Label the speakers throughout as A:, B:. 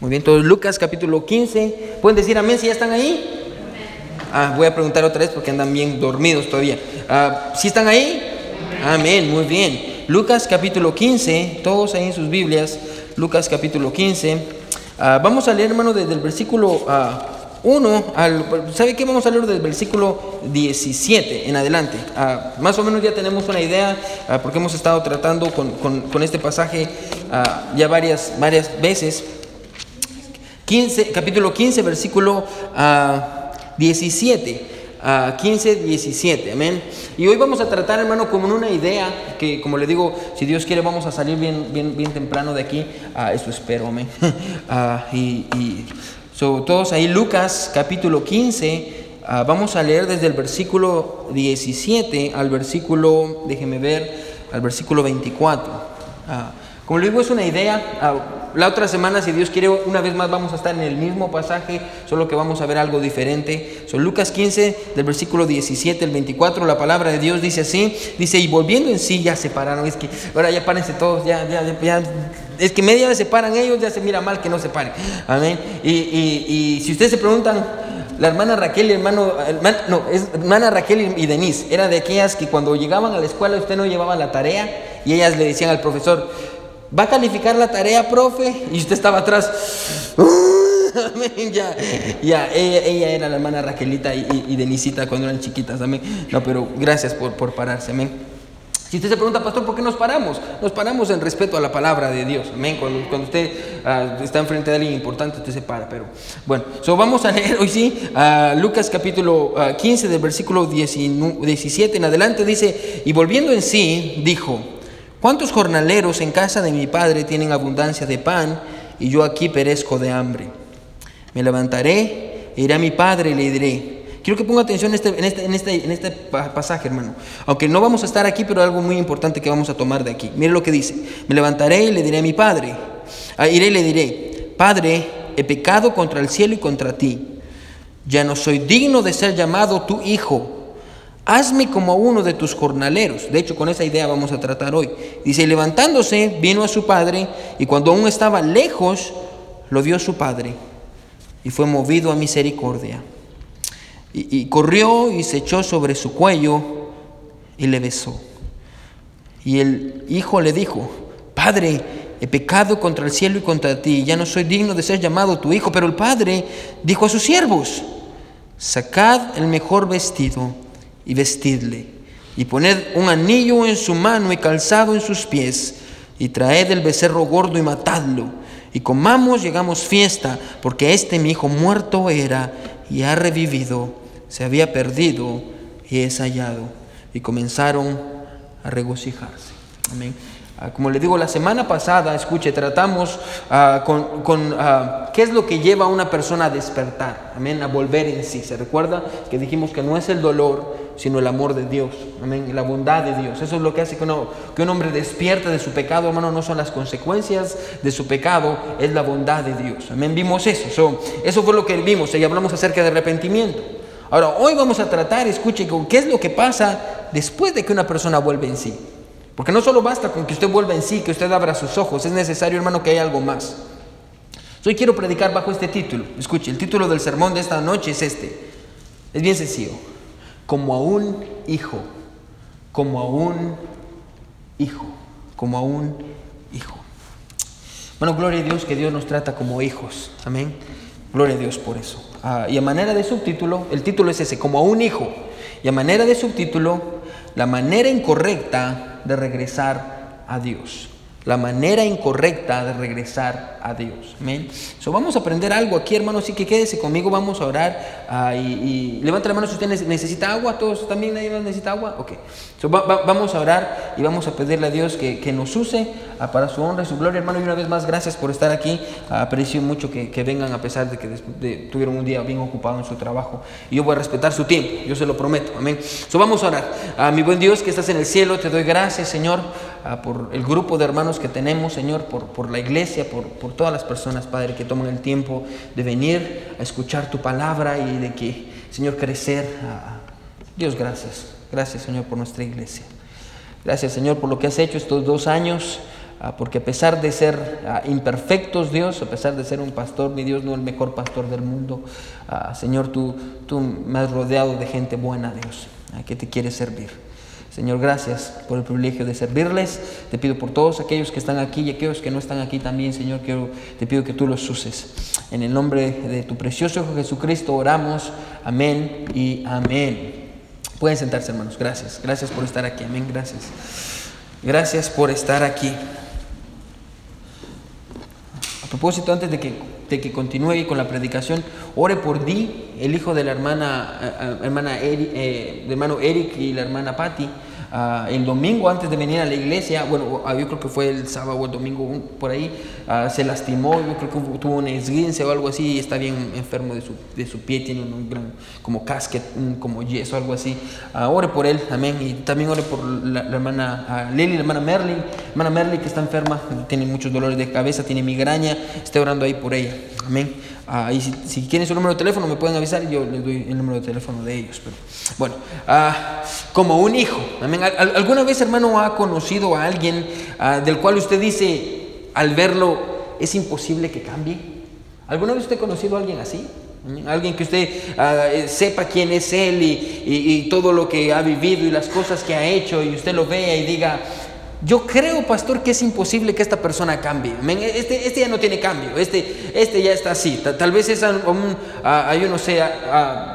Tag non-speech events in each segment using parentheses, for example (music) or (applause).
A: Muy bien, todos Lucas capítulo 15. ¿Pueden decir amén si ya están ahí? Ah, voy a preguntar otra vez porque andan bien dormidos todavía. Ah, ¿Sí están ahí? Amén, muy bien. Lucas capítulo 15, todos ahí en sus Biblias. Lucas capítulo 15. Ah, vamos a leer, hermano, desde el versículo 1 al... ¿Sabe qué? Vamos a leer desde el versículo 17 en adelante. más o menos ya tenemos una idea porque hemos estado tratando con, con este pasaje ya varias, varias veces. 15, capítulo 15, versículo 17. 15, 17, amén. Y hoy vamos a tratar, hermano, como una idea, que como le digo, si Dios quiere vamos a salir bien, bien, bien temprano de aquí, eso espero, amén. (laughs) y, y todos ahí, Lucas capítulo 15, vamos a leer desde el versículo 17 al versículo, déjeme ver, al versículo 24. como le digo, es una idea la otra semana, si Dios quiere, una vez más vamos a estar en el mismo pasaje, solo que vamos a ver algo diferente. Son Lucas 15, del versículo 17 al 24, la palabra de Dios dice así, dice, y volviendo en sí ya se pararon, es que ahora ya párense todos, ya, ya, ya, es que media vez se paran ellos, ya se mira mal que no se paren. Amén. Y, y, si ustedes se preguntan, la hermana Raquel y hermano, no, es hermana Raquel y Denise, era de aquellas que cuando llegaban a la escuela usted no llevaba la tarea y ellas le decían al profesor, ¿Va a calificar la tarea, profe? Y usted estaba atrás. (laughs) ya, ya, ella, era la hermana Raquelita y, Denisita cuando eran chiquitas, amén. No, pero gracias por, por pararse, amén. Si usted se pregunta, pastor, ¿por qué nos paramos? Nos paramos en respeto a la palabra de Dios. Amén. Cuando, cuando usted uh, está enfrente de alguien importante, usted se para. Pero bueno, so vamos a leer hoy sí uh, Lucas capítulo uh, ah, 15, del versículo 17 en adelante. Dice: Y volviendo en sí, dijo. ¿Cuántos jornaleros en casa de mi padre tienen abundancia de pan y yo aquí perezco de hambre? Me levantaré, iré a mi padre y le diré. Quiero que ponga atención en este, en, este, en, este, en este pasaje, hermano. Aunque no vamos a estar aquí, pero algo muy importante que vamos a tomar de aquí. Mire lo que dice. Me levantaré y le diré a mi padre. Ah, iré y le diré, Padre, he pecado contra el cielo y contra ti. Ya no soy digno de ser llamado tu hijo hazme como uno de tus jornaleros. De hecho, con esa idea vamos a tratar hoy. Dice, levantándose, vino a su padre, y cuando aún estaba lejos, lo vio su padre, y fue movido a misericordia. Y, corrió y se echó sobre su cuello y le besó. Y el hijo le dijo, Padre, he pecado contra el cielo y contra ti, ya no soy digno de ser llamado tu hijo. Pero el padre dijo a sus siervos, sacad el mejor vestido y vestidle, y poned un anillo en su mano y calzado en sus pies, y traed el becerro gordo y matadlo, y comamos llegamos fiesta, porque este mi hijo muerto era y ha revivido, se había perdido y es hallado. Y comenzaron a regocijarse. Amén. Ah, como le digo, la semana pasada, escuche, tratamos ah, con, ah, qué es lo que lleva a una persona a despertar, amén, a volver en sí. ¿Se recuerda que dijimos que no es el dolor, sino el amor de Dios, amén, la bondad de Dios? Eso es lo que hace que, un hombre despierte de su pecado, hermano, no son las consecuencias de su pecado, es la bondad de Dios. Amén, vimos eso. eso fue lo que vimos y hablamos acerca de arrepentimiento. Ahora, hoy vamos a tratar, escuche, qué es lo que pasa después de que una persona vuelve en sí. Porque no solo basta con que usted vuelva en sí, que usted abra sus ojos, es necesario, hermano, que haya algo más. Hoy quiero predicar bajo este título. Escuche, el título del sermón de esta noche es este. Es bien sencillo. Como a un hijo, como a un hijo, como a un hijo. Bueno, gloria a Dios que Dios nos trata como hijos. Amén. Gloria a Dios por eso. Ah, y a manera de subtítulo, el título es ese, como a un hijo. Y a manera de subtítulo, la manera incorrecta de regresar a Dios la manera incorrecta de regresar a Dios. Amén. So, vamos a aprender algo aquí, hermano. Así que quédese conmigo, vamos a orar. Ah, y, levante la mano si usted necesita agua. ¿Todos también nadie necesita agua? Ok. So, vamos a orar y vamos a pedirle a Dios que, nos use ah, para su honra y su gloria, hermano. Y una vez más, gracias por estar aquí. Ah, aprecio mucho que, vengan a pesar de que tuvieron un día bien ocupado en su trabajo. Y yo voy a respetar su tiempo, yo se lo prometo. Amén. So, vamos a orar. mi buen Dios que estás en el cielo, te doy gracias, Señor, por el grupo de hermanos que tenemos, Señor, por, por la iglesia, por, por, todas las personas, Padre, que toman el tiempo de venir a escuchar tu palabra y de que, Señor, crecer. Dios, gracias. Gracias, Señor, por nuestra iglesia. Gracias, Señor, por lo que has hecho estos dos años ah, porque a pesar de ser ah, imperfectos, Dios, a pesar de ser un pastor, mi Dios, no el mejor pastor del mundo, ah, Señor, tú, tú me has rodeado de gente buena, Dios, que te quiere servir. Señor, gracias por el privilegio de servirles. Te pido por todos aquellos que están aquí y aquellos que no están aquí también, Señor, quiero, te pido que tú los uses. En el nombre de tu precioso Hijo Jesucristo oramos. Amén y amén. Pueden sentarse, hermanos. Gracias. Gracias por estar aquí. Amén. Gracias. Gracias por estar aquí. A propósito, antes de que, de que continúe con la predicación, ore por Di, el hijo de la hermana, eh, eh, hermana eh, hermano Eric y la hermana Patty. Ah, el domingo antes de venir a la iglesia, bueno, ah, yo creo que fue el sábado o el domingo por ahí, ah, se lastimó, yo creo que tuvo un esguince o algo así, y está bien enfermo de su, de su pie, tiene un gran como casquet, como yeso, algo así. ore por él, amén. Y también ore por la, hermana Lily, la hermana Merlin, hermana Merlin que está enferma, tiene muchos dolores de cabeza, tiene migraña, esté orando ahí por ella, amén. Ah, y si, quieren su número de teléfono me pueden avisar y yo les doy el número de teléfono de ellos. Pero, bueno, ah, como un hijo. ¿Alguna vez, hermano, ha conocido a alguien ah, del cual usted dice, al verlo, es imposible que cambie? ¿Alguna vez usted ha conocido a alguien así? Alguien que usted eh, sepa quién es él y, y, todo lo que ha vivido y las cosas que ha hecho y usted lo vea y diga, yo creo, pastor, que es imposible que esta persona cambie. Este, este ya no tiene cambio, este, este ya está así. Tal vez es un, yo no sé,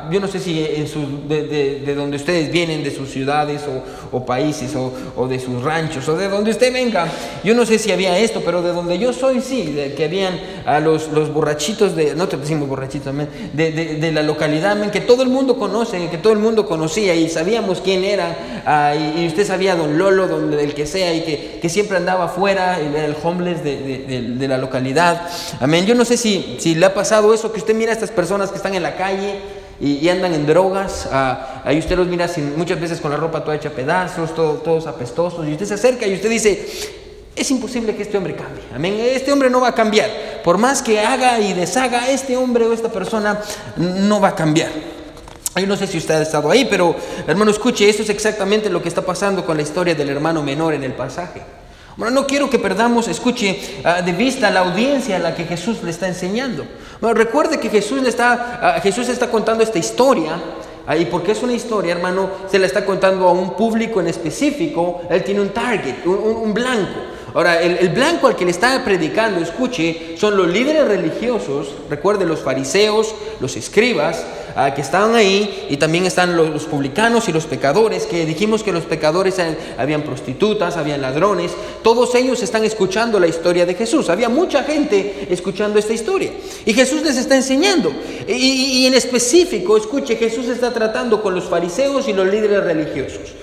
A: yo no sé si en su, de, de, donde ustedes vienen, de sus ciudades o, países o, de sus ranchos o de donde usted venga, yo no sé si había esto, pero de donde yo soy sí, de que habían a los, los borrachitos de, no te decimos borrachitos, de, de, la localidad, que todo el mundo conoce, que todo el mundo conocía y sabíamos quién era, ah, y, usted sabía don Lolo, don, del que sea que, siempre andaba afuera, era el homeless de, la localidad. Amén. Yo no sé si, si le ha pasado eso, que usted mira a estas personas que están en la calle y, andan en drogas, ah, ahí usted los mira sin, muchas veces con la ropa toda hecha pedazos, todos apestosos, y usted se acerca y usted dice, es imposible que este hombre cambie. Amén. Este hombre no va a cambiar. Por más que haga y deshaga, este hombre o esta persona no va a cambiar. No sé si usted ha estado ahí, pero hermano, escuche, eso es exactamente lo que está pasando con la historia del hermano menor en el pasaje. Bueno, no quiero que perdamos, escuche, ah, de vista la audiencia a la que Jesús le está enseñando. Recuerde que Jesús le está, ah, Jesús está contando esta historia y porque es una historia, hermano, se la está contando a un público en específico. Él tiene un target, un blanco. Ahora, el, blanco al que le está predicando, escuche, son los líderes religiosos, recuerde los fariseos, los escribas, ah, que estaban ahí, y también están los, publicanos y los pecadores, que dijimos que los pecadores habían prostitutas, habían ladrones, todos ellos están escuchando la historia de Jesús. Había mucha gente escuchando esta historia. Y Jesús les está enseñando. Y, y en específico, escuche, Jesús está tratando con los fariseos y los líderes religiosos.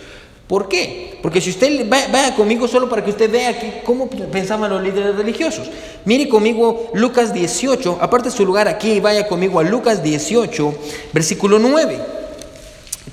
A: ¿Por qué? Porque si usted vaya conmigo solo para que usted vea cómo pensaban los líderes religiosos. Mire conmigo Lucas 18, aparte su lugar aquí y vaya conmigo a Lucas 18, versículo 9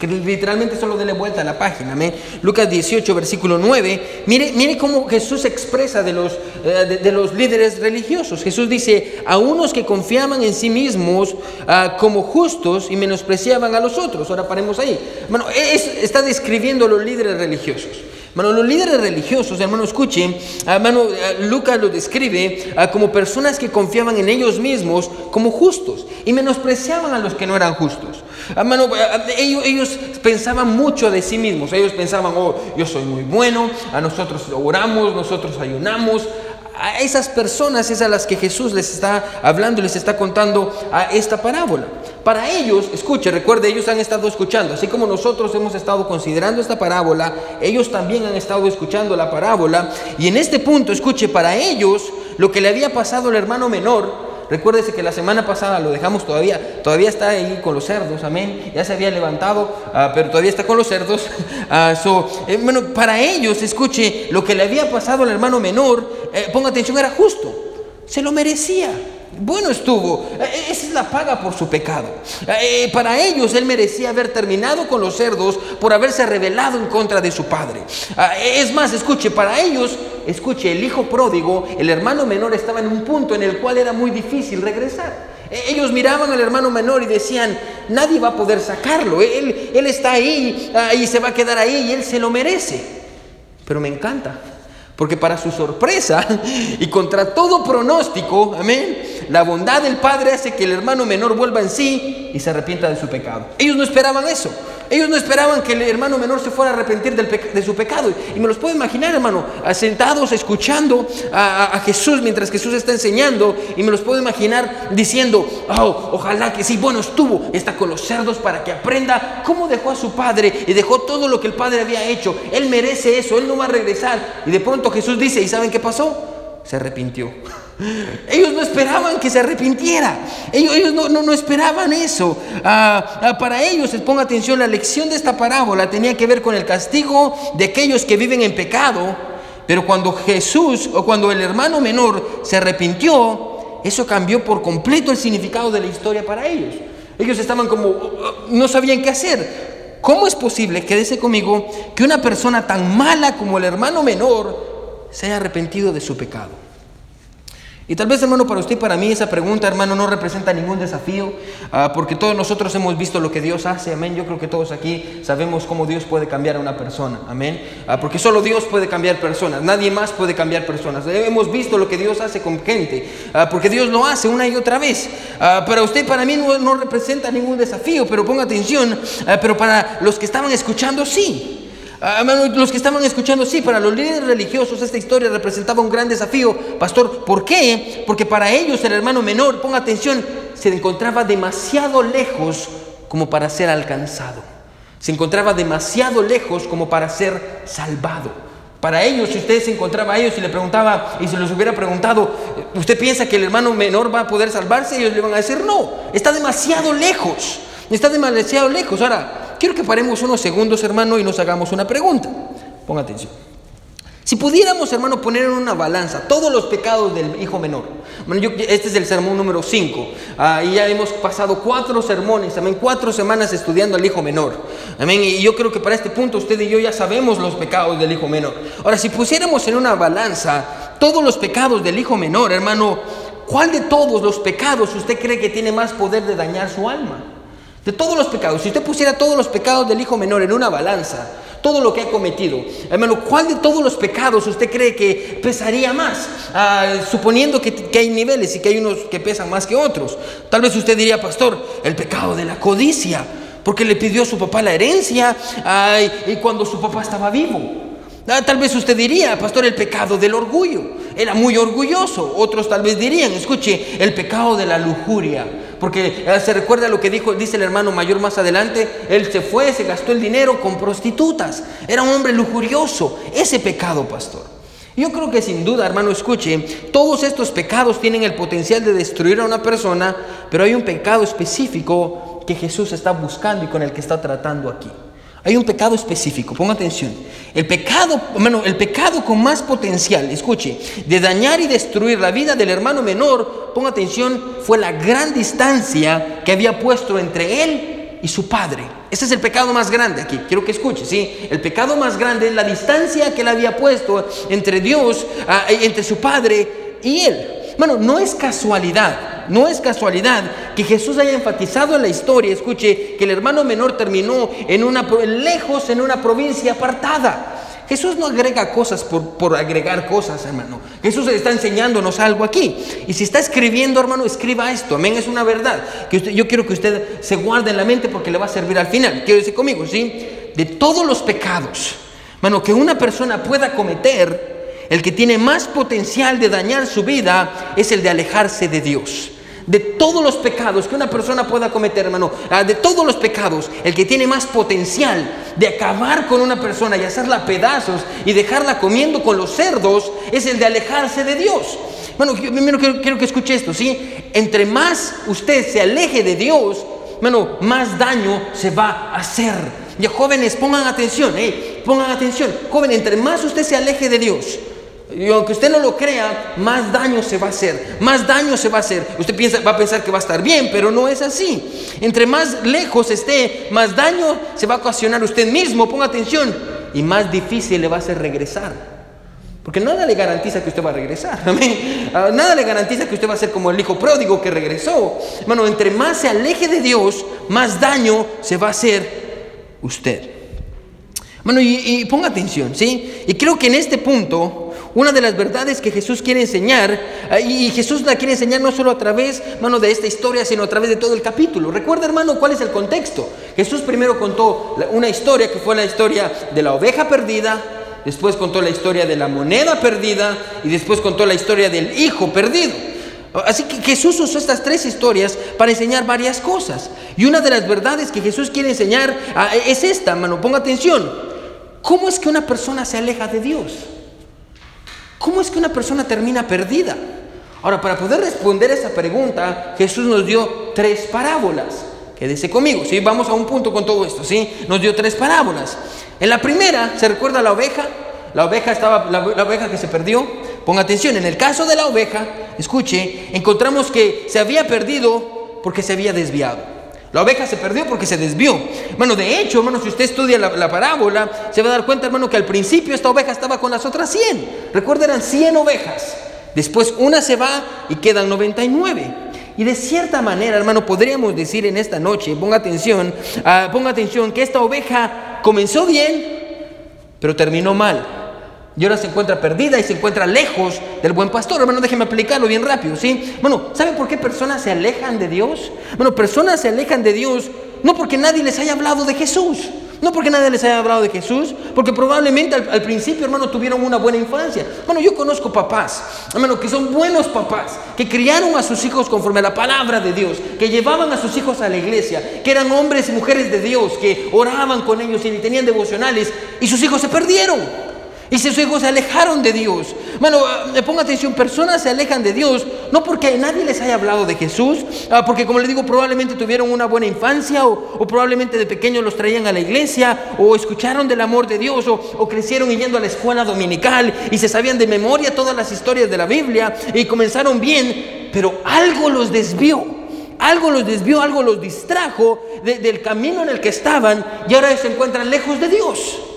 A: literalmente solo dele vuelta a la página. Lucas 18, versículo 9. Mire, mire cómo Jesús expresa de los, eh, de, los líderes religiosos. Jesús dice, a unos que confiaban en sí mismos ah, como justos y menospreciaban a los otros. Ahora paremos ahí. Bueno, está describiendo a los líderes religiosos. Bueno, los líderes religiosos, hermano, escuchen, hermano, eh, Lucas lo describe ah, como personas que confiaban en ellos mismos como justos y menospreciaban a los que no eran justos. Hermano, eh, ellos, ellos pensaban mucho de sí mismos. Ellos pensaban, oh, yo soy muy bueno, a nosotros oramos, nosotros ayunamos, a esas personas es a las que Jesús les está hablando, les está contando a esta parábola. Para ellos, escuche, recuerde, ellos han estado escuchando, así como nosotros hemos estado considerando esta parábola, ellos también han estado escuchando la parábola. Y en este punto, escuche, para ellos lo que le había pasado al hermano menor Recuérdese que la semana pasada lo dejamos todavía, todavía está ahí con los cerdos, amén. Ya se había levantado, ah, pero todavía está con los cerdos. (laughs) Eh, bueno, para ellos, escuche, lo que le había pasado al hermano menor, eh, ponga atención, era justo, se lo merecía. Bueno estuvo, eh, eh, esa es la paga por su pecado. Eh, para ellos él merecía haber terminado con los cerdos por haberse rebelado en contra de su padre. Ah, es más, escuche, para ellos, escuche, el hijo pródigo, el hermano menor estaba en un punto en el cual era muy difícil regresar. Ellos miraban al hermano menor y decían, nadie va a poder sacarlo, él, él está ahí ah, y se va a quedar ahí y él se lo merece. Pero me encanta, Porque para su sorpresa (laughs) y contra todo pronóstico, amén, la bondad del Padre hace que el hermano menor vuelva en sí y se arrepienta de su pecado. Ellos no esperaban eso. Ellos no esperaban que el hermano menor se fuera a arrepentir de su pecado. Y me los puedo imaginar, hermano, sentados escuchando a, Jesús mientras Jesús está enseñando. Y me los puedo imaginar diciendo, oh, ojalá que sí, bueno, estuvo, está con los cerdos para que aprenda cómo dejó a su padre y dejó todo lo que el padre había hecho. Él merece eso, él no va a regresar. Y de pronto Jesús dice, ¿y saben qué pasó? Se arrepintió. Ellos no esperaban que se arrepintiera. Ellos, no, esperaban eso. Ah, ah, para ellos, ponga atención, la lección de esta parábola tenía que ver con el castigo de aquellos que viven en pecado. Pero cuando Jesús o cuando el hermano menor se arrepintió, eso cambió por completo el significado de la historia para ellos. Ellos estaban como, uh, no sabían qué hacer. ¿Cómo es posible, quédese conmigo, que una persona tan mala como el hermano menor se haya arrepentido de su pecado? Y tal vez, hermano, para usted para mí esa pregunta, hermano, no representa ningún desafío, ah, porque todos nosotros hemos visto lo que Dios hace, amén. Yo creo que todos aquí sabemos cómo Dios puede cambiar a una persona, amén. Ah, porque solo Dios puede cambiar personas, nadie más puede cambiar personas. Hemos visto lo que Dios hace con gente, ah, porque Dios lo hace una y otra vez. para usted para mí no, no, representa ningún desafío, pero ponga atención, pero para los que estaban escuchando, sí. Ah, los que estaban escuchando, sí, para los líderes religiosos esta historia representaba un gran desafío. Pastor, ¿por qué? Porque para ellos el hermano menor, ponga atención, se encontraba demasiado lejos como para ser alcanzado. Se encontraba demasiado lejos como para ser salvado. Para ellos, si usted se encontraba a ellos y le preguntaba, y se los hubiera preguntado, ¿usted piensa que el hermano menor va a poder salvarse? Ellos le van a decir, no, está demasiado lejos, está demasiado lejos. Ahora, quiero que paremos unos segundos, hermano, y nos hagamos una pregunta. Ponga atención. Si pudiéramos, hermano, poner en una balanza todos los pecados del hijo menor. este es el sermón número 5. Ah, ya hemos pasado cuatro sermones, también cuatro semanas estudiando al hijo menor. Amén. Y yo creo que para este punto usted y yo ya sabemos los pecados del hijo menor. Ahora, si pusiéramos en una balanza todos los pecados del hijo menor, hermano, ¿cuál de todos los pecados usted cree que tiene más poder de dañar su alma? De todos los pecados, si usted pusiera todos los pecados del hijo menor en una balanza, todo lo que ha cometido, hermano, ¿cuál de todos los pecados usted cree que pesaría más? Ah, suponiendo que, hay niveles y que hay unos que pesan más que otros. Tal vez usted diría, pastor, el pecado de la codicia, porque le pidió a su papá la herencia y cuando su papá estaba vivo. Ah, tal vez usted diría, pastor, el pecado del orgullo. Era muy orgulloso. Otros tal vez dirían, escuche, el pecado de la lujuria. Porque ah, se recuerda lo que dijo, dice el hermano mayor más adelante, él se fue, se gastó el dinero con prostitutas. Era un hombre lujurioso. Ese pecado, pastor. Yo creo que sin duda, hermano, escuche, todos estos pecados tienen el potencial de destruir a una persona, pero hay un pecado específico que Jesús está buscando y con el que está tratando aquí. Hay un pecado específico, ponga atención. El pecado, el pecado con más potencial, escuche, de dañar y destruir la vida del hermano menor, ponga atención, fue la gran distancia que había puesto entre él y su padre. Ese es el pecado más grande aquí, quiero que escuche, ¿sí? El pecado más grande es la distancia que él había puesto entre Dios, ah, entre su padre y él. Bueno, no es casualidad no es casualidad que Jesús haya enfatizado en la historia, escuche, que el hermano menor terminó en una, lejos en una provincia apartada. Jesús no agrega cosas por, agregar cosas, hermano. Jesús está enseñándonos algo aquí. Y si está escribiendo, hermano, escriba esto. Amén, es una verdad. Que yo quiero que usted se guarde en la mente porque le va a servir al final. Quiero decir conmigo, ¿sí? De todos los pecados, hermano, que una persona pueda cometer, el que tiene más potencial de dañar su vida es el de alejarse de Dios de todos los pecados que una persona pueda cometer, hermano, ah, de todos los pecados, el que tiene más potencial de acabar con una persona y hacerla pedazos y dejarla comiendo con los cerdos, es el de alejarse de Dios. Bueno, primero quiero, que escuche esto, ¿sí? Entre más usted se aleje de Dios, bueno, más daño se va a hacer. Ya jóvenes, pongan atención, ¿eh? pongan atención. Joven, entre más usted se aleje de Dios, y aunque usted no lo crea, más daño se va a hacer, más daño se va a hacer. Usted piensa, va a pensar que va a estar bien, pero no es así. Entre más lejos esté, más daño se va a ocasionar usted mismo, ponga atención, y más difícil le va a hacer regresar. Porque nada le garantiza que usted va a regresar. (laughs) Ah, nada le garantiza que usted va a ser como el hijo pródigo que regresó. Bueno, entre más se aleje de Dios, más daño se va a hacer usted. Bueno, y, y ponga atención, ¿sí? Y creo que en este punto una de las verdades que Jesús quiere enseñar, ah, y Jesús la quiere enseñar no solo a través, hermano, de esta historia, sino a través de todo el capítulo. Recuerda, hermano, cuál es el contexto. Jesús primero contó una historia que fue la historia de la oveja perdida, después contó la historia de la moneda perdida y después contó la historia del hijo perdido. Así que Jesús usó estas tres historias para enseñar varias cosas. Y una de las verdades que Jesús quiere enseñar ah, es esta, hermano, ponga atención. ¿Cómo es que una persona se aleja de Dios? ¿Cómo es que una persona termina perdida? Ahora, para poder responder esa pregunta, Jesús nos dio tres parábolas. Quédese conmigo, ¿sí? Vamos a un punto con todo esto, ¿sí? Nos dio tres parábolas. En la primera, ¿se recuerda la oveja? La oveja estaba, la, oveja que se perdió. Ponga atención, en el caso de la oveja, escuche, encontramos que se había perdido porque se había desviado. La oveja se perdió porque se desvió. Bueno, de hecho, hermano, si usted estudia la, parábola, se va a dar cuenta, hermano, que al principio esta oveja estaba con las otras 100. Recuerda, eran 100 ovejas. Después una se va y quedan 99. Y de cierta manera, hermano, podríamos decir en esta noche, ponga atención, ah, ponga atención, que esta oveja comenzó bien, pero terminó mal y ahora se encuentra perdida y se encuentra lejos del buen pastor. Hermano, déjeme aplicarlo bien rápido, ¿sí? Bueno, ¿saben por qué personas se alejan de Dios? Bueno, personas se alejan de Dios no porque nadie les haya hablado de Jesús. No porque nadie les haya hablado de Jesús, porque probablemente al, principio, hermano, tuvieron una buena infancia. Bueno, yo conozco papás, hermano, que son buenos papás, que criaron a sus hijos conforme a la palabra de Dios, que llevaban a sus hijos a la iglesia, que eran hombres y mujeres de Dios, que oraban con ellos y tenían devocionales, y sus hijos se perdieron. Y sus hijos se alejaron de Dios. Bueno, eh, ponga atención, personas se alejan de Dios no porque nadie les haya hablado de Jesús, ah, porque como les digo, probablemente tuvieron una buena infancia o, probablemente de pequeños los traían a la iglesia o escucharon del amor de Dios o crecieron yendo a la escuela dominical y se sabían de memoria todas las historias de la Biblia y comenzaron bien, pero algo los desvió. Algo los desvió, algo los distrajo del camino en el que estaban y ahora se encuentran lejos de Dios.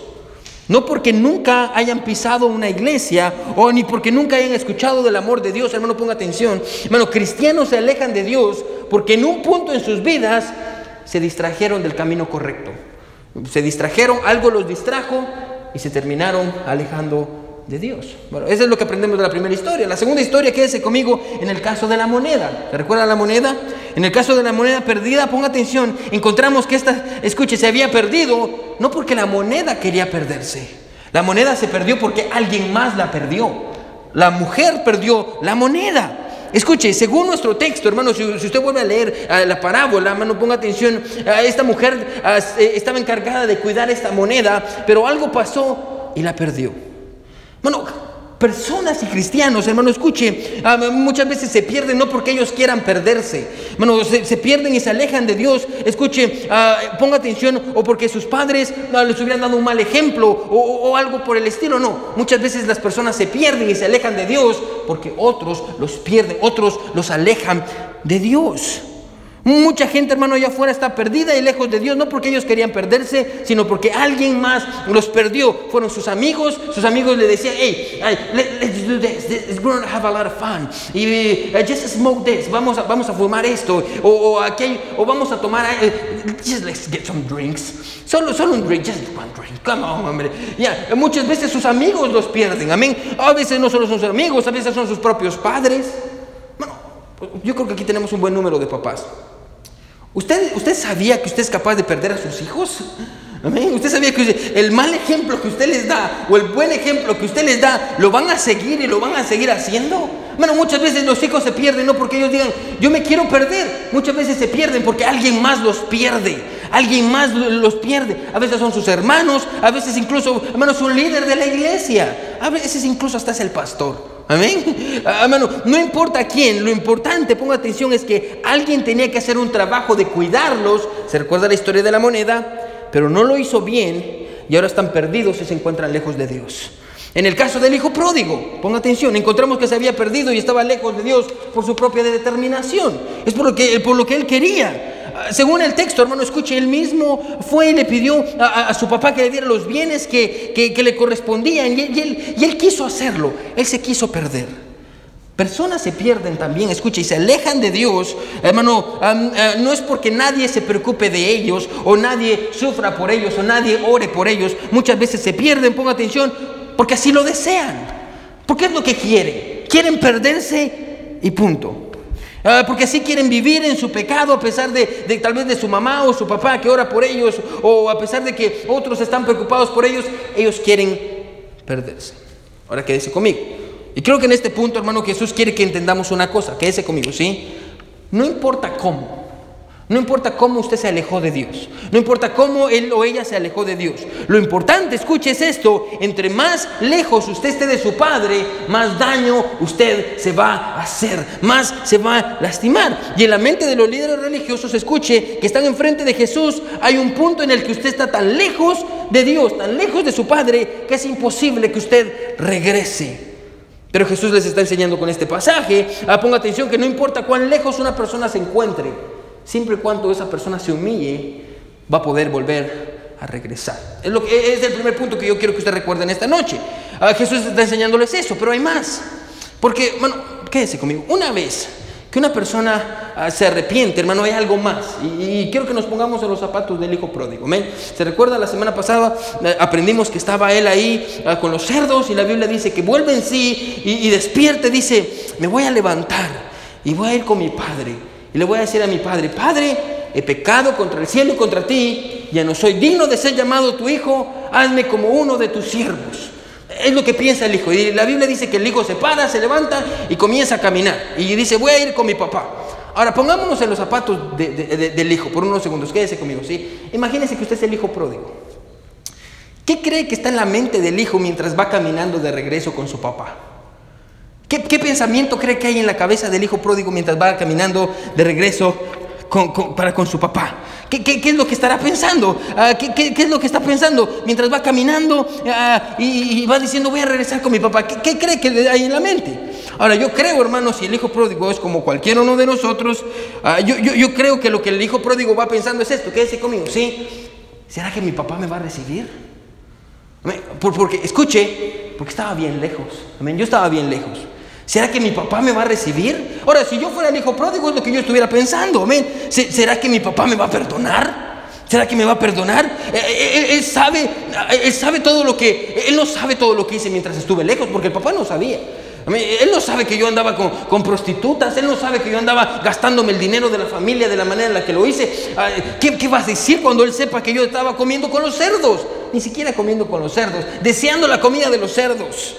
A: No porque nunca hayan pisado una iglesia o ni porque nunca hayan escuchado del amor de Dios, hermano, ponga atención. Hermano, cristianos se alejan de Dios porque en un punto en sus vidas se distrajeron del camino correcto. Se distrajeron, algo los distrajo y se terminaron alejando de Dios. Bueno, eso es lo que aprendemos de la primera historia. La segunda historia, quédese conmigo en el caso de la moneda. ¿Se recuerda la moneda? En el caso de la moneda perdida, ponga atención, encontramos que esta, escuche, se había perdido, no porque la moneda quería perderse. La moneda se perdió porque alguien más la perdió. La mujer perdió la moneda. Escuche, según nuestro texto, hermano, si, usted vuelve a leer la parábola, hermano, ponga atención, esta mujer estaba encargada de cuidar esta moneda, pero algo pasó y la perdió. Bueno, personas y cristianos, hermano, escuche, ah, muchas veces se pierden no porque ellos quieran perderse, hermano, se, pierden y se alejan de Dios, escuche, ah, ponga atención, o porque sus padres no, les hubieran dado un mal ejemplo o, algo por el estilo, no, muchas veces las personas se pierden y se alejan de Dios porque otros los pierden, otros los alejan de Dios. Mucha gente, hermano, allá afuera está perdida y lejos de Dios, no porque ellos querían perderse, sino porque alguien más los perdió. Fueron sus amigos, sus amigos le decían, hey, let's do this, it's going to have a lot of fun. Y uh, just smoke this, vamos a, vamos a fumar esto, o, o, aquí, o vamos a tomar, uh, just let's get some drinks. Solo, solo un drink, just one drink, come on, hombre. Ya, muchas veces sus amigos los pierden, amén. A veces no solo son sus amigos, a veces son sus propios padres. Bueno, yo creo que aquí tenemos un buen número de papás. ¿Usted, ¿Usted sabía que usted es capaz de perder a sus hijos? ¿Usted sabía que el mal ejemplo que usted les da o el buen ejemplo que usted les da lo van a seguir y lo van a seguir haciendo? Bueno, muchas veces los hijos se pierden no porque ellos digan, yo me quiero perder. Muchas veces se pierden porque alguien más los pierde. Alguien más los pierde. A veces son sus hermanos, a veces incluso, hermanos, un líder de la iglesia. A veces incluso hasta es el pastor. Amén. Hermano, no importa quién, lo importante, ponga atención, es que alguien tenía que hacer un trabajo de cuidarlos. Se recuerda la historia de la moneda, pero no lo hizo bien y ahora están perdidos y se encuentran lejos de Dios. En el caso del hijo pródigo, ponga atención, encontramos que se había perdido y estaba lejos de Dios por su propia determinación. Es por lo que, por lo que él quería. Según el texto, hermano, escuche, él mismo fue y le pidió a, su papá que le diera los bienes que, le correspondían y, él, y él quiso hacerlo, él se quiso perder. Personas se pierden también, escucha, y se alejan de Dios, hermano, eh, no es porque nadie se preocupe de ellos, o nadie sufra por ellos, o nadie ore por ellos. Muchas veces se pierden, ponga atención, porque así lo desean. Porque es lo que quieren. Quieren perderse y punto. Ah, porque así quieren vivir en su pecado a pesar de, tal vez de su mamá o su papá que ora por ellos o a pesar de que otros están preocupados por ellos, ellos quieren perderse. Ahora quédese conmigo. Y creo que en este punto, hermano, Jesús quiere que entendamos una cosa, quédese conmigo, ¿sí? No importa cómo, no importa cómo usted se alejó de Dios. No importa cómo él o ella se alejó de Dios. Lo importante, escuche, es esto. Entre más lejos usted esté de su Padre, más daño usted se va a hacer. Más se va a lastimar. Y en la mente de los líderes religiosos, escuche, que están enfrente de Jesús, hay un punto en el que usted está tan lejos de Dios, tan lejos de su Padre, que es imposible que usted regrese. Pero Jesús les está enseñando con este pasaje, ah, ponga atención que no importa cuán lejos una persona se encuentre, siempre y cuando esa persona se humille, va a poder volver a regresar. Es, lo que, es el primer punto que yo quiero que usted recuerde en esta noche. Ah, Jesús está enseñándoles eso, pero hay más. Porque, bueno, quédese conmigo. Una vez que una persona ah, se arrepiente, hermano, hay algo más. Y, quiero que nos pongamos en los zapatos del hijo pródigo. ¿Se recuerda la semana pasada? Eh, aprendimos que estaba él ahí ah, con los cerdos y la Biblia dice que vuelve en sí y, y despierte, dice, me voy a levantar y voy a ir con mi padre y le voy a decir a mi padre, Padre, he pecado contra el cielo y contra ti, ya no soy digno de ser llamado tu hijo, hazme como uno de tus siervos. Es lo que piensa el hijo. Y la Biblia dice que el hijo se para, se levanta y comienza a caminar. Y dice, voy a ir con mi papá. Ahora, pongámonos en los zapatos del hijo por unos segundos. Quédese conmigo, ¿sí? Imagínese que usted es el hijo pródigo. ¿Qué cree que está en la mente del hijo mientras va caminando de regreso con su papá? ¿Qué, pensamiento cree que hay en la cabeza del hijo pródigo mientras va caminando de regreso con, para con su papá? ¿Qué, es lo que estará pensando? Ah, ¿qué, es lo que está pensando mientras va caminando ah, y, va diciendo voy a regresar con mi papá? ¿Qué, cree que hay en la mente? Ahora, yo creo, hermano, si el hijo pródigo es como cualquier uno de nosotros, ah, yo, yo, creo que lo que el hijo pródigo va pensando es esto, quédese conmigo, ¿sí? ¿Será que mi papá me va a recibir? Porque, escuche, porque estaba bien lejos, yo estaba bien lejos. ¿Será que mi papá me va a recibir? Ahora, si yo fuera el hijo pródigo, es lo que yo estuviera pensando. ¿Será que mi papá me va a perdonar? ¿Será que me va a perdonar? Eh, eh, eh, él, sabe, él sabe todo lo que, él no sabe todo lo que hice mientras estuve lejos, porque el papá no sabía. Él no sabe que yo andaba con, prostitutas, él no sabe que yo andaba gastándome el dinero de la familia de la manera en la que lo hice. ¿Qué, ¿Qué, va a decir cuando él sepa que yo estaba comiendo con los cerdos? Ni siquiera comiendo con los cerdos, deseando la comida de los cerdos.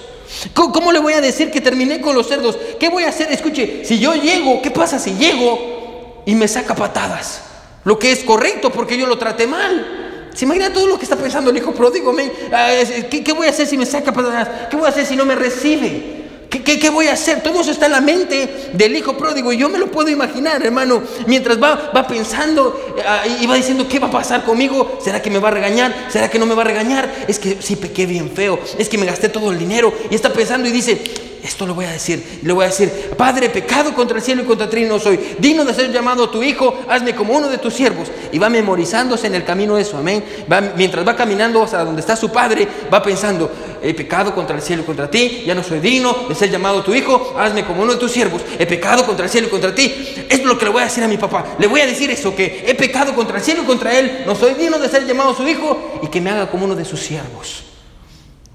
A: ¿Cómo, le voy a decir que terminé con los cerdos? ¿Qué voy a hacer? Escuche, si yo llego, ¿qué pasa si llego y me saca patadas? Lo que es correcto porque yo lo traté mal. ¿Se imagina todo lo que está pensando el hijo pródigo? Ah, ¿Qué, ¿Qué voy a hacer si me saca patadas? ¿Qué voy a hacer si no me recibe? ¿Qué, voy a hacer? Todo eso está en la mente del hijo pródigo y yo me lo puedo imaginar, hermano. Mientras va, va pensando eh, y va diciendo, ¿qué va a pasar conmigo? ¿Será que me va a regañar? ¿Será que no me va a regañar? Es que sí pequé bien feo, es que me gasté todo el dinero y está pensando y dice, esto lo voy a decir. Le voy a decir, Padre, pecado contra el cielo y contra ti no soy. Digno de ser llamado tu hijo, hazme como uno de tus siervos. Y va memorizándose en el camino eso, amén. Va, mientras va caminando hasta donde está su padre, va pensando, he pecado contra el cielo y contra ti, ya no soy digno de ser llamado tu hijo, hazme como uno de tus siervos. He pecado contra el cielo y contra ti. Esto es lo que le voy a decir a mi papá. Le voy a decir eso, que he pecado contra el cielo y contra él, no soy digno de ser llamado su hijo y que me haga como uno de sus siervos.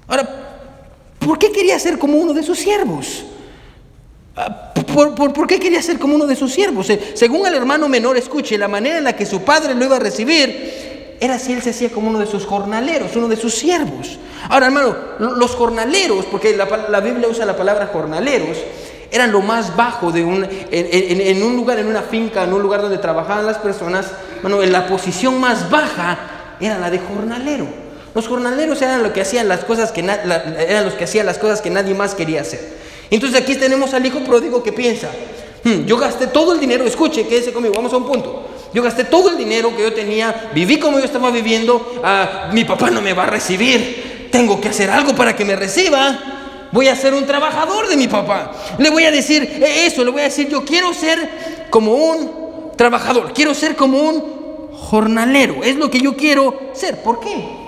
A: Ahora, ¿Por qué quería ser como uno de sus siervos? Ah, ¿Por, qué quería ser como uno de sus siervos? Eh, según el hermano menor, escuche, la manera en la que su padre lo iba a recibir era si él se hacía como uno de sus jornaleros, uno de sus siervos. Ahora, hermano, los jornaleros, porque la, Biblia usa la palabra jornaleros, eran lo más bajo de un, en, un lugar, en una finca, en un lugar donde trabajaban las personas, bueno, en la posición más baja era la de jornalero. Los jornaleros eran, lo que hacían las cosas que eran los que hacían las cosas que nadie más quería hacer. Entonces aquí tenemos al hijo pródigo que piensa, hmm, yo gasté todo el dinero, escuche, quédese conmigo, vamos a un punto. Yo gasté todo el dinero que yo tenía, viví como yo estaba viviendo, ah, mi papá no me va a recibir, tengo que hacer algo para que me reciba. Voy a ser un trabajador de mi papá. Le voy a decir eh, eso, le voy a decir, yo quiero ser como un trabajador, quiero ser como un jornalero. Es lo que yo quiero ser. ¿Por qué?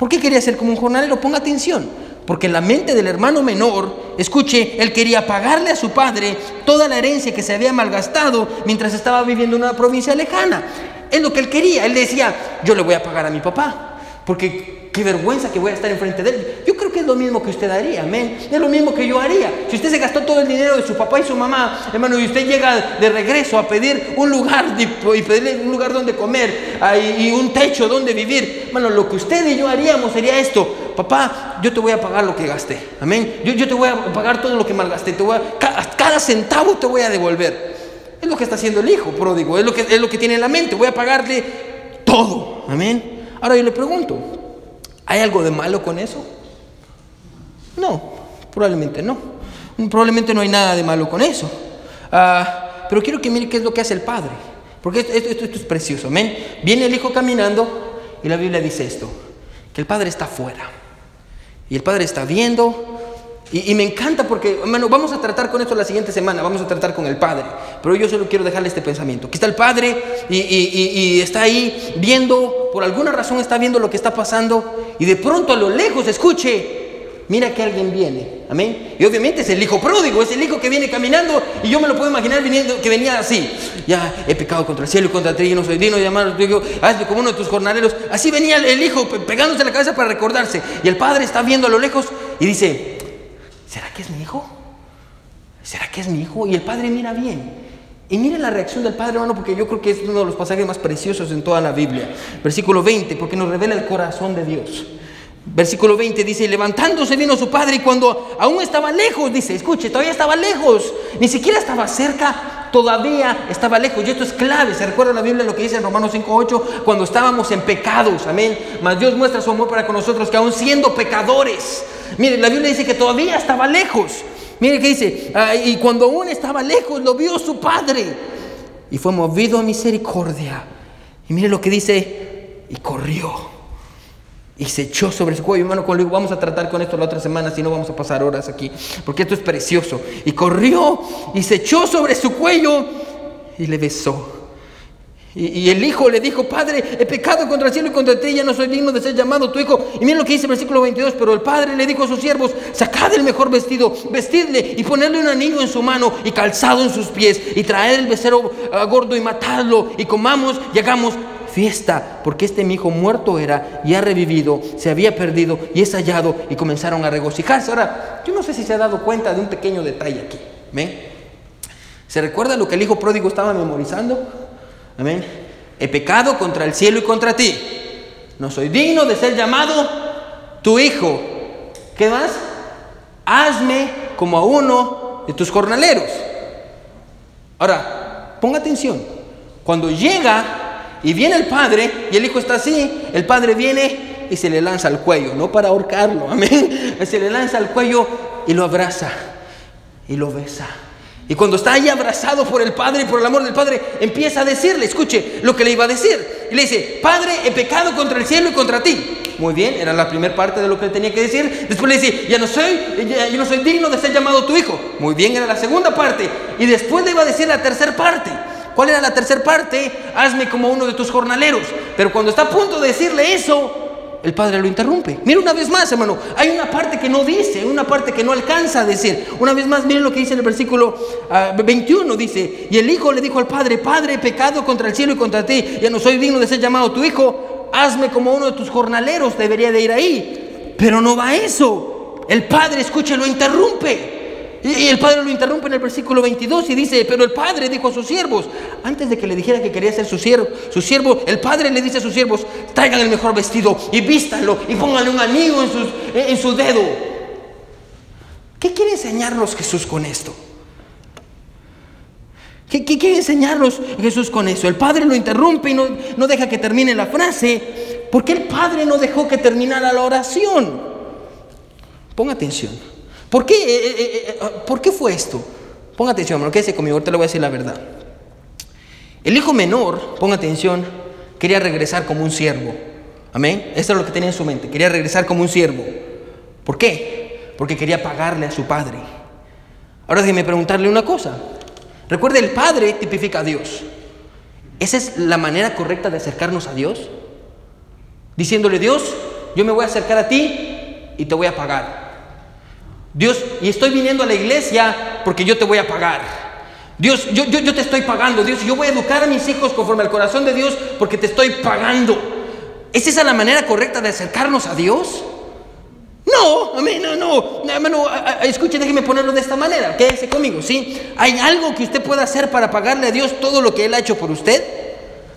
A: ¿Por qué quería ser como un jornalero? Ponga atención. Porque en la mente del hermano menor, escuche, él quería pagarle a su padre toda la herencia que se había malgastado mientras estaba viviendo en una provincia lejana. Es lo que él quería. Él decía, yo le voy a pagar a mi papá. Porque qué vergüenza que voy a estar enfrente de él. Yo creo que es lo mismo que usted haría, amén. Es lo mismo que yo haría. Si usted se gastó todo el dinero de su papá y su mamá, hermano, y usted llega de regreso a pedir un lugar y pedirle un lugar donde comer y un techo donde vivir, hermano, lo que usted y yo haríamos sería esto. Papá, yo te voy a pagar lo que gasté. Amén. Yo, te voy a pagar todo lo que malgasté. Te voy a, cada centavo te voy a devolver. Es lo que está haciendo el hijo pródigo. Es lo que, es lo que tiene en la mente. Voy a pagarle todo. Amén. Ahora yo le pregunto, ¿hay algo de malo con eso? No, probablemente no. Probablemente no hay nada de malo con eso. Ah, pero quiero que mire qué es lo que hace el padre. Porque esto, es precioso. Amén. Viene el hijo caminando y la Biblia dice esto, que el padre está afuera. Y el padre está viendo. Y, me encanta porque, hermano, vamos a tratar con esto la siguiente semana, vamos a tratar con el padre. Pero yo solo quiero dejarle este pensamiento. Aquí está el padre y, y está ahí viendo, por alguna razón está viendo lo que está pasando. Y de pronto a lo lejos escuche mira que alguien viene. Amén. Y obviamente es el hijo pródigo, es el hijo que viene caminando y yo me lo puedo imaginar viniendo, que venía así. Ya he pecado contra el cielo y contra ti, yo no soy digno de llamar, digo, hazme como uno de tus jornaleros. Así venía el hijo pegándose la cabeza para recordarse. Y el padre está viendo a lo lejos y dice, ¿será que es mi hijo? ¿Será que es mi hijo? Y el padre mira bien. Y mire la reacción del Padre, hermano, porque yo creo que es uno de los pasajes más preciosos en toda la Biblia. Versículo 20, porque nos revela el corazón de Dios. Versículo 20 dice, levantándose vino su padre y cuando aún estaba lejos, dice, escuche, todavía estaba lejos, ni siquiera estaba cerca, todavía estaba lejos. Y esto es clave, se recuerda la Biblia lo que dice en Romanos 5.8, cuando estábamos en pecados, amén. Mas Dios muestra su amor para con nosotros, que aún siendo pecadores, mire, la Biblia dice que todavía estaba lejos. Mire que dice, ah, y cuando aún estaba lejos, lo vio su padre y fue movido a misericordia. Y mire lo que dice, y corrió y se echó sobre su cuello. Hermano, vamos a tratar con esto la otra semana, si no vamos a pasar horas aquí, porque esto es precioso. Y corrió y se echó sobre su cuello y le besó. Y, el hijo le dijo, Padre, he pecado contra el cielo y contra ti, ya no soy digno de ser llamado tu hijo. Y miren lo que dice el versículo 22, pero el padre le dijo a sus siervos, sacad el mejor vestido, vestidle y ponerle un anillo en su mano y calzado en sus pies y traer el becerro ah, gordo y matadlo y comamos y hagamos fiesta, porque este mi hijo muerto era y ha revivido, se había perdido y es hallado y comenzaron a regocijarse. Ahora, yo no sé si se ha dado cuenta de un pequeño detalle aquí. ¿Se recuerda lo que el hijo pródigo estaba memorizando? Amén. He pecado contra el cielo y contra ti. No soy digno de ser llamado tu hijo. ¿Qué más? Hazme como a uno de tus jornaleros. Ahora, ponga atención. Cuando llega y viene el padre y el hijo está así, el padre viene y se le lanza al cuello, no para ahorcarlo, amén. (laughs) Se le lanza al cuello y lo abraza y lo besa. Y cuando está ahí abrazado por el Padre y por el amor del Padre, empieza a decirle, escuche lo que le iba a decir. Y le dice, Padre, he pecado contra el cielo y contra ti. Muy bien, era la primera parte de lo que tenía que decir. Después le dice, ya no soy, ya, yo no soy digno de ser llamado tu hijo. Muy bien, era la segunda parte. Y después le iba a decir la tercera parte. ¿Cuál era la tercera parte? Hazme como uno de tus jornaleros. Pero cuando está a punto de decirle eso, el padre lo interrumpe. Mira una vez más, hermano. Hay una parte que no dice, una parte que no alcanza a decir. Una vez más, miren lo que dice en el versículo 21. Ah, dice, y el hijo le dijo al padre, Padre, he pecado contra el cielo y contra ti. Ya no soy digno de ser llamado tu hijo. Hazme como uno de tus jornaleros. Debería de ir ahí. Pero no va eso. El padre, escuche, lo interrumpe. Y el padre lo interrumpe en el versículo 22 y dice, pero el padre dijo a sus siervos, antes de que le dijera que quería ser su siervo, su siervo, el padre le dice a sus siervos, traigan el mejor vestido y vístanlo y pónganle un anillo en, sus, en su dedo. ¿Qué quiere enseñarnos Jesús con esto? ¿Qué, quiere enseñarnos Jesús con eso? El padre lo interrumpe y no, no deja que termine la frase. ¿Por qué el padre no dejó que terminara la oración? Ponga atención. ¿Por qué, eh, eh, eh, ah, ¿Por qué fue esto? Ponga atención, hermano, quédese conmigo, ahorita le voy a decir la verdad. El hijo menor, ponga atención, quería regresar como un siervo. Amén. Esto es lo que tenía en su mente. Quería regresar como un siervo. ¿Por qué? Porque quería pagarle a su padre. Ahora déjeme preguntarle una cosa. Recuerde, el padre tipifica a Dios. ¿Esa es la manera correcta de acercarnos a Dios? Diciéndole, Dios, yo me voy a acercar a ti y te voy a pagar. Dios, y estoy viniendo a la iglesia porque yo te voy a pagar. Dios, yo, yo, yo, te estoy pagando. Dios, yo voy a educar a mis hijos conforme al corazón de Dios porque te estoy pagando. ¿Es esa la manera correcta de acercarnos a Dios? No, amén, no, no, hermano, escuche, déjeme ponerlo de esta manera, quédese conmigo, ¿sí? ¿Hay algo que usted pueda hacer para pagarle a Dios todo lo que Él ha hecho por usted?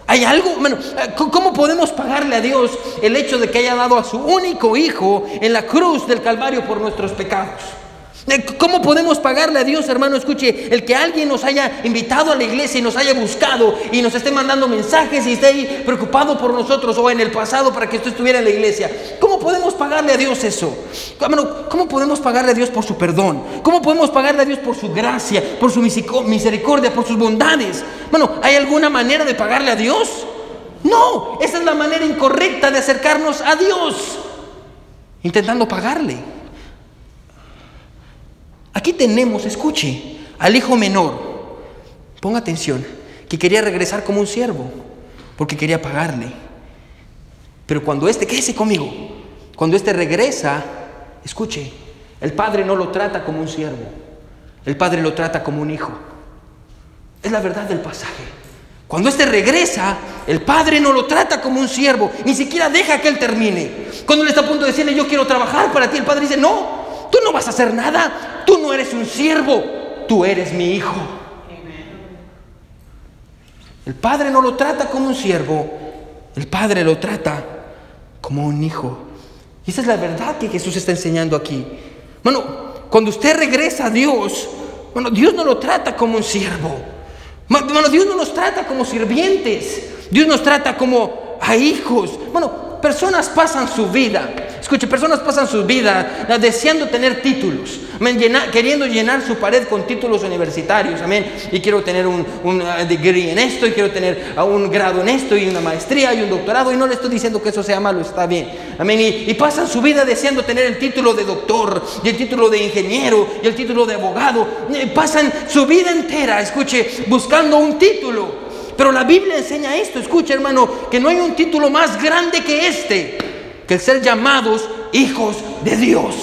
A: ¿Hay algo? Bueno, ¿cómo podemos pagarle a Dios el hecho de que haya dado a su único hijo en la cruz del Calvario por nuestros pecados? ¿Cómo podemos pagarle a Dios, hermano? Escuche, el que alguien nos haya invitado a la iglesia y nos haya buscado y nos esté mandando mensajes y esté ahí preocupado por nosotros o en el pasado para que usted estuviera en la iglesia. ¿Cómo podemos pagarle a Dios eso? Hermano, ¿cómo podemos pagarle a Dios por su perdón? ¿Cómo podemos pagarle a Dios por su gracia, por su misericordia, por sus bondades? Bueno, ¿hay alguna manera de pagarle a Dios? No, esa es la manera incorrecta de acercarnos a Dios, intentando pagarle. Aquí tenemos, escuche, al hijo menor, ponga atención, que quería regresar como un siervo, porque quería pagarle. Pero cuando este, quédese conmigo, cuando este regresa, escuche, el padre no lo trata como un siervo, el padre lo trata como un hijo. Es la verdad del pasaje. Cuando este regresa, el padre no lo trata como un siervo, ni siquiera deja que él termine. Cuando él está a punto de decirle, yo quiero trabajar para ti, el padre dice, no, tú no vas a hacer nada, tú no eres un siervo, tú eres mi hijo. El padre no lo trata como un siervo, el padre lo trata como un hijo. Y esa es la verdad que Jesús está enseñando aquí. Bueno, cuando usted regresa a Dios, bueno, Dios no lo trata como un siervo. Bueno, Dios no nos trata como sirvientes. Dios nos trata como a hijos. Bueno, personas pasan su vida Escuche, personas pasan su vida deseando tener títulos, queriendo llenar su pared con títulos universitarios, amén. Y quiero tener un, uh, degree en esto, y quiero tener uh, un grado en esto, y una maestría, y un doctorado, y no le estoy diciendo que eso sea malo, está bien, amén. Y, pasan su vida deseando tener el título de doctor, y el título de ingeniero, y el título de abogado. Pasan su vida entera, escuche, buscando un título. Pero la Biblia enseña esto, escuche hermano, que no hay un título más grande que este el ser llamados hijos de Dios.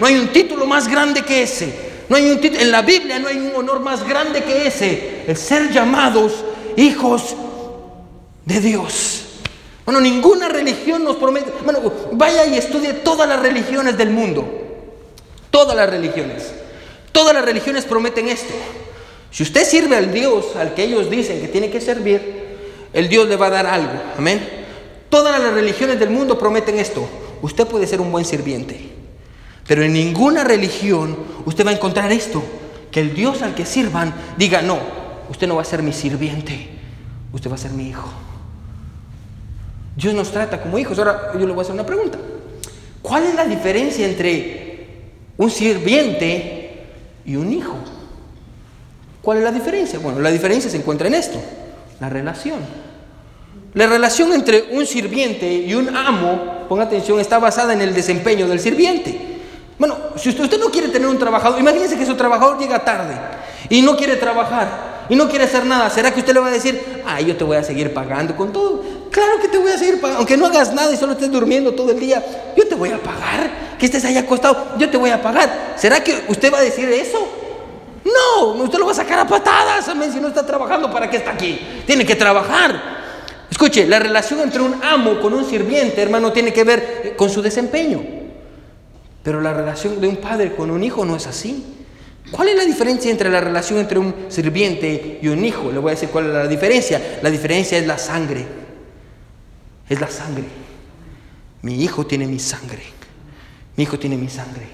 A: No hay un título más grande que ese. No hay un en la Biblia no hay un honor más grande que ese. El ser llamados hijos de Dios. Bueno, ninguna religión nos promete. Bueno, vaya y estudie todas las religiones del mundo. Todas las religiones. Todas las religiones prometen esto. Si usted sirve al Dios al que ellos dicen que tiene que servir, el Dios le va a dar algo. Amén. Todas las religiones del mundo prometen esto. Usted puede ser un buen sirviente. Pero en ninguna religión usted va a encontrar esto. Que el Dios al que sirvan diga, no, usted no va a ser mi sirviente, usted va a ser mi hijo. Dios nos trata como hijos. Ahora yo le voy a hacer una pregunta. ¿Cuál es la diferencia entre un sirviente y un hijo? ¿Cuál es la diferencia? Bueno, la diferencia se encuentra en esto, la relación. La relación entre un sirviente y un amo, ponga atención, está basada en el desempeño del sirviente. Bueno, si usted, no quiere tener un trabajador, imagínese que su trabajador llega tarde y no quiere trabajar y no quiere hacer nada. ¿Será que usted le va a decir, ay, yo te voy a seguir pagando con todo? Claro que te voy a seguir pagando, aunque no hagas nada y solo estés durmiendo todo el día, yo te voy a pagar. Que estés ahí acostado, yo te voy a pagar. ¿Será que usted va a decir eso? No, usted lo va a sacar a patadas, amén, si no está trabajando, ¿para qué está aquí? Tiene que trabajar. Escuche, la relación entre un amo con un sirviente, hermano, tiene que ver con su desempeño. Pero la relación de un padre con un hijo no es así. ¿Cuál es la diferencia entre la relación entre un sirviente y un hijo? Le voy a decir cuál es la diferencia. La diferencia es la sangre. Es la sangre. Mi hijo tiene mi sangre. Mi hijo tiene mi sangre.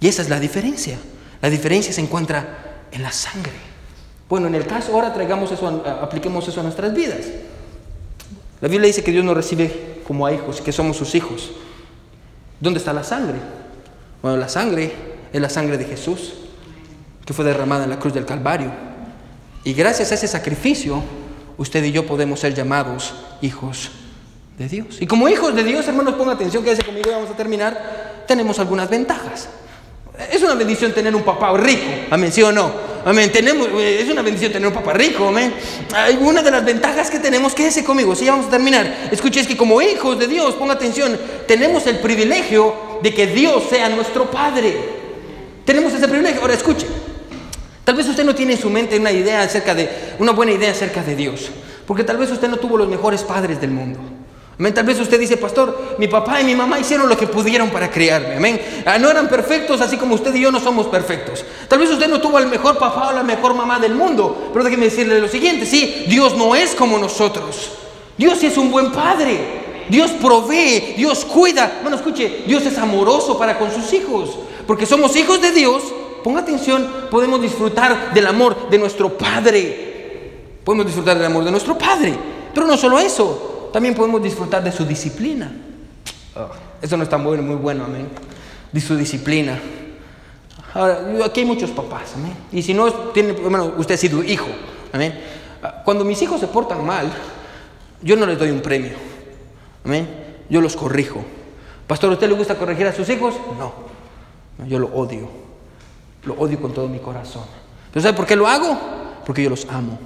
A: Y esa es la diferencia. La diferencia se encuentra en la sangre. Bueno, en el caso, ahora traigamos eso, apliquemos eso a nuestras vidas. La Biblia dice que Dios nos recibe como a hijos, que somos sus hijos. ¿Dónde está la sangre? Bueno, la sangre es la sangre de Jesús, que fue derramada en la cruz del Calvario. Y gracias a ese sacrificio, usted y yo podemos ser llamados hijos de Dios. Y como hijos de Dios, hermanos, pongan atención, quédese conmigo y vamos a terminar. Tenemos algunas ventajas. Es una bendición tener un papá rico, amén, sí o no. Amén. Tenemos, eh, es una bendición tener un papá rico. Amén. Una de las ventajas que tenemos, quédese conmigo. Si vamos a terminar. Escuche, es que como hijos de Dios, ponga atención, tenemos el privilegio de que Dios sea nuestro Padre. Tenemos ese privilegio. Ahora escuche. Tal vez usted no tiene en su mente una idea acerca de, una buena idea acerca de Dios. Porque tal vez usted no tuvo los mejores padres del mundo. Tal vez usted dice, pastor, mi papá y mi mamá hicieron lo que pudieron para criarme. Amén. Ah, no eran perfectos, así como usted y yo no somos perfectos. Tal vez usted no tuvo al mejor papá o la mejor mamá del mundo. Pero déjeme decirle lo siguiente: sí, Dios no es como nosotros. Dios es un buen padre. Dios provee, Dios cuida. Bueno, escuche, Dios es amoroso para con sus hijos. Porque somos hijos de Dios. Ponga atención, podemos disfrutar del amor de nuestro Padre. Podemos disfrutar del amor de nuestro Padre. Pero no solo eso, también podemos disfrutar de su disciplina. Oh, eso no está muy, muy bueno, amén. De su disciplina. Ahora, aquí hay muchos papás, amén. Y si no, tiene, bueno, usted ha sido hijo, amén. Cuando mis hijos se portan mal, yo no les doy un premio, amén. Yo los corrijo. Pastor, ¿a usted le gusta corregir a sus hijos? No. Yo lo odio. Lo odio con todo mi corazón. ¿Pero sabe por qué lo hago? Porque yo los amo.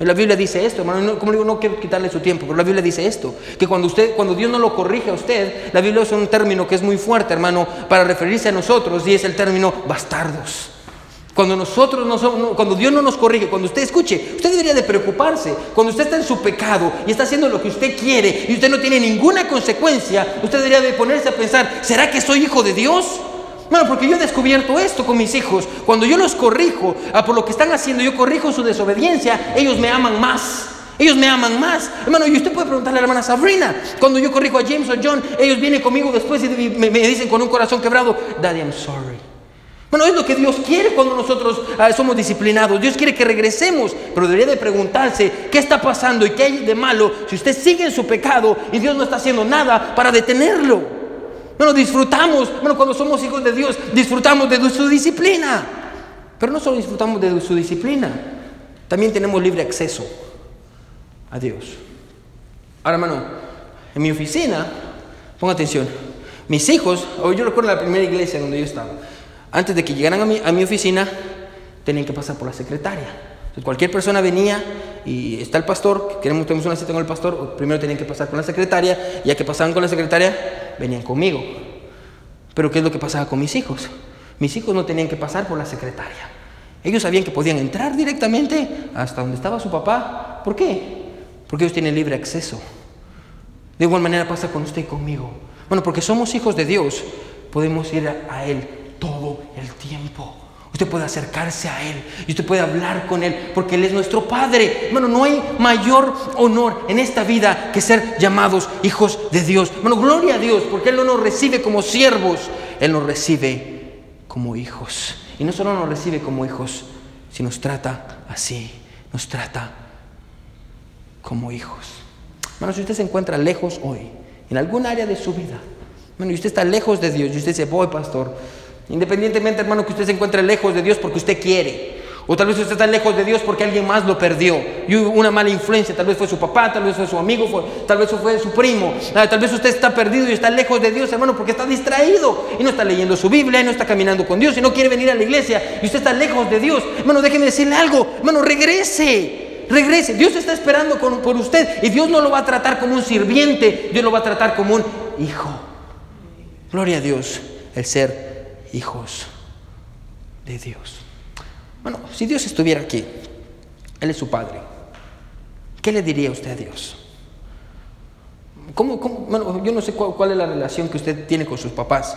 A: La Biblia dice esto, hermano, como digo, no quiero quitarle su tiempo, pero la Biblia dice esto, que cuando usted, cuando Dios no lo corrige a usted, la Biblia usa un término que es muy fuerte, hermano, para referirse a nosotros, y es el término bastardos. Cuando nosotros no somos, cuando Dios no nos corrige, cuando usted escuche, usted debería de preocuparse. Cuando usted está en su pecado y está haciendo lo que usted quiere y usted no tiene ninguna consecuencia, usted debería de ponerse a pensar, ¿será que soy hijo de Dios? Bueno, porque yo he descubierto esto con mis hijos. Cuando yo los corrijo a por lo que están haciendo, yo corrijo su desobediencia, ellos me aman más. Ellos me aman más. Hermano, y usted puede preguntarle a la hermana Sabrina, cuando yo corrijo a James o John, ellos vienen conmigo después y me, dicen con un corazón quebrado, Daddy, I'm sorry. Bueno, es lo que Dios quiere cuando nosotros ah, somos disciplinados. Dios quiere que regresemos, pero debería de preguntarse qué está pasando y qué hay de malo si usted sigue en su pecado y Dios no está haciendo nada para detenerlo. Bueno, disfrutamos, bueno, cuando somos hijos de Dios, disfrutamos de su disciplina. Pero no solo disfrutamos de su disciplina, también tenemos libre acceso a Dios. Ahora, hermano, en mi oficina, ponga atención, mis hijos, yo recuerdo la primera iglesia donde yo estaba, antes de que llegaran a mi, a mi oficina, tenían que pasar por la secretaria. cualquier persona venía y está el pastor, queremos, tenemos una cita con el pastor, primero tenían que pasar con la secretaria, ya que pasaban con la secretaria, venían conmigo. Pero ¿qué es lo que pasaba con mis hijos? Mis hijos no tenían que pasar por la secretaria. Ellos sabían que podían entrar directamente hasta donde estaba su papá. ¿Por qué? Porque ellos tienen libre acceso. De igual manera pasa con usted y conmigo. Bueno, porque somos hijos de Dios, podemos ir a Él todo el tiempo. Usted puede acercarse a Él y usted puede hablar con Él porque Él es nuestro Padre. Bueno, no hay mayor honor en esta vida que ser llamados hijos de Dios. Bueno, gloria a Dios porque Él no nos recibe como siervos, Él nos recibe como hijos. Y no solo nos recibe como hijos, sino nos trata así, nos trata como hijos. Bueno, si usted se encuentra lejos hoy, en algún área de su vida, bueno, y usted está lejos de Dios, y usted dice, voy, pastor, Independientemente, hermano, que usted se encuentre lejos de Dios porque usted quiere. O tal vez usted está lejos de Dios porque alguien más lo perdió. Y hubo una mala influencia. Tal vez fue su papá, tal vez fue su amigo, tal vez fue su primo. Ah, tal vez usted está perdido y está lejos de Dios, hermano, porque está distraído. Y no está leyendo su Biblia, y no está caminando con Dios, y no quiere venir a la iglesia. Y usted está lejos de Dios. Hermano, déjeme decirle algo. Hermano, regrese. Regrese. Dios está esperando por usted. Y Dios no lo va a tratar como un sirviente. Dios lo va a tratar como un hijo. Gloria a Dios. El ser hijos de Dios. Bueno, si Dios estuviera aquí, Él es su Padre, ¿qué le diría usted a Dios? ¿Cómo, Bueno, yo no sé cuál, es la relación que usted tiene con sus papás,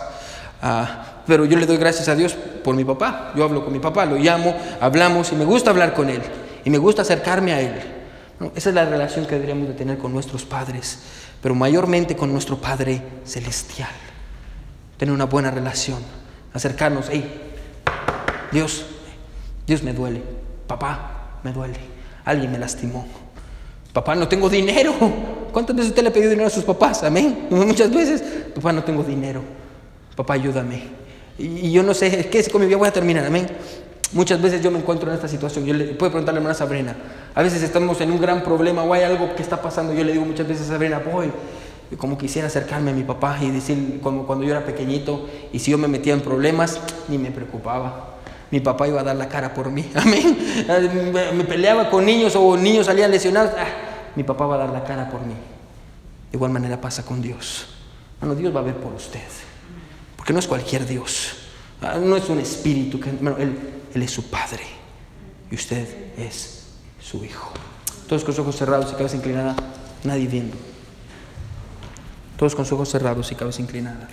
A: ah, pero yo le doy gracias a Dios por mi papá. Yo hablo con mi papá, lo llamo, hablamos y me gusta hablar con Él y me gusta acercarme a Él. esa es la relación que deberíamos de tener con nuestros padres, pero mayormente con nuestro Padre Celestial. Tener una buena relación acercarnos, hey, Dios, Dios me duele, papá, me duele, alguien me lastimó, papá, no tengo dinero. ¿Cuántas veces usted le ha pedido dinero a sus papás? Amén. (laughs) Muchas veces, papá, no tengo dinero, papá, ayúdame. Y, yo no sé, ¿qué es con mi vida? Voy a terminar, amén. Muchas veces yo me encuentro en esta situación. Yo le puedo preguntarle a hermana Sabrina. A veces estamos en un gran problema o hay algo que está pasando. Yo le digo muchas veces a Sabrina, voy, como quisiera acercarme a mi papá y decir, como cuando yo era pequeñito, y si yo me metía en problemas, ni me preocupaba. Mi papá iba a dar la cara por mí. (laughs) Amén. Me peleaba con niños o niños salían lesionados. Ah, mi papá va a dar la cara por mí. De igual manera pasa con Dios. Bueno, Dios va a ver por usted. Porque no es cualquier Dios. Ah, no es un espíritu. Que, él, él es su padre. Y usted es su hijo. Todos con los ojos cerrados y cabeza inclinada. Nadie viendo. Todos con sus ojos cerrados y cabeza inclinada.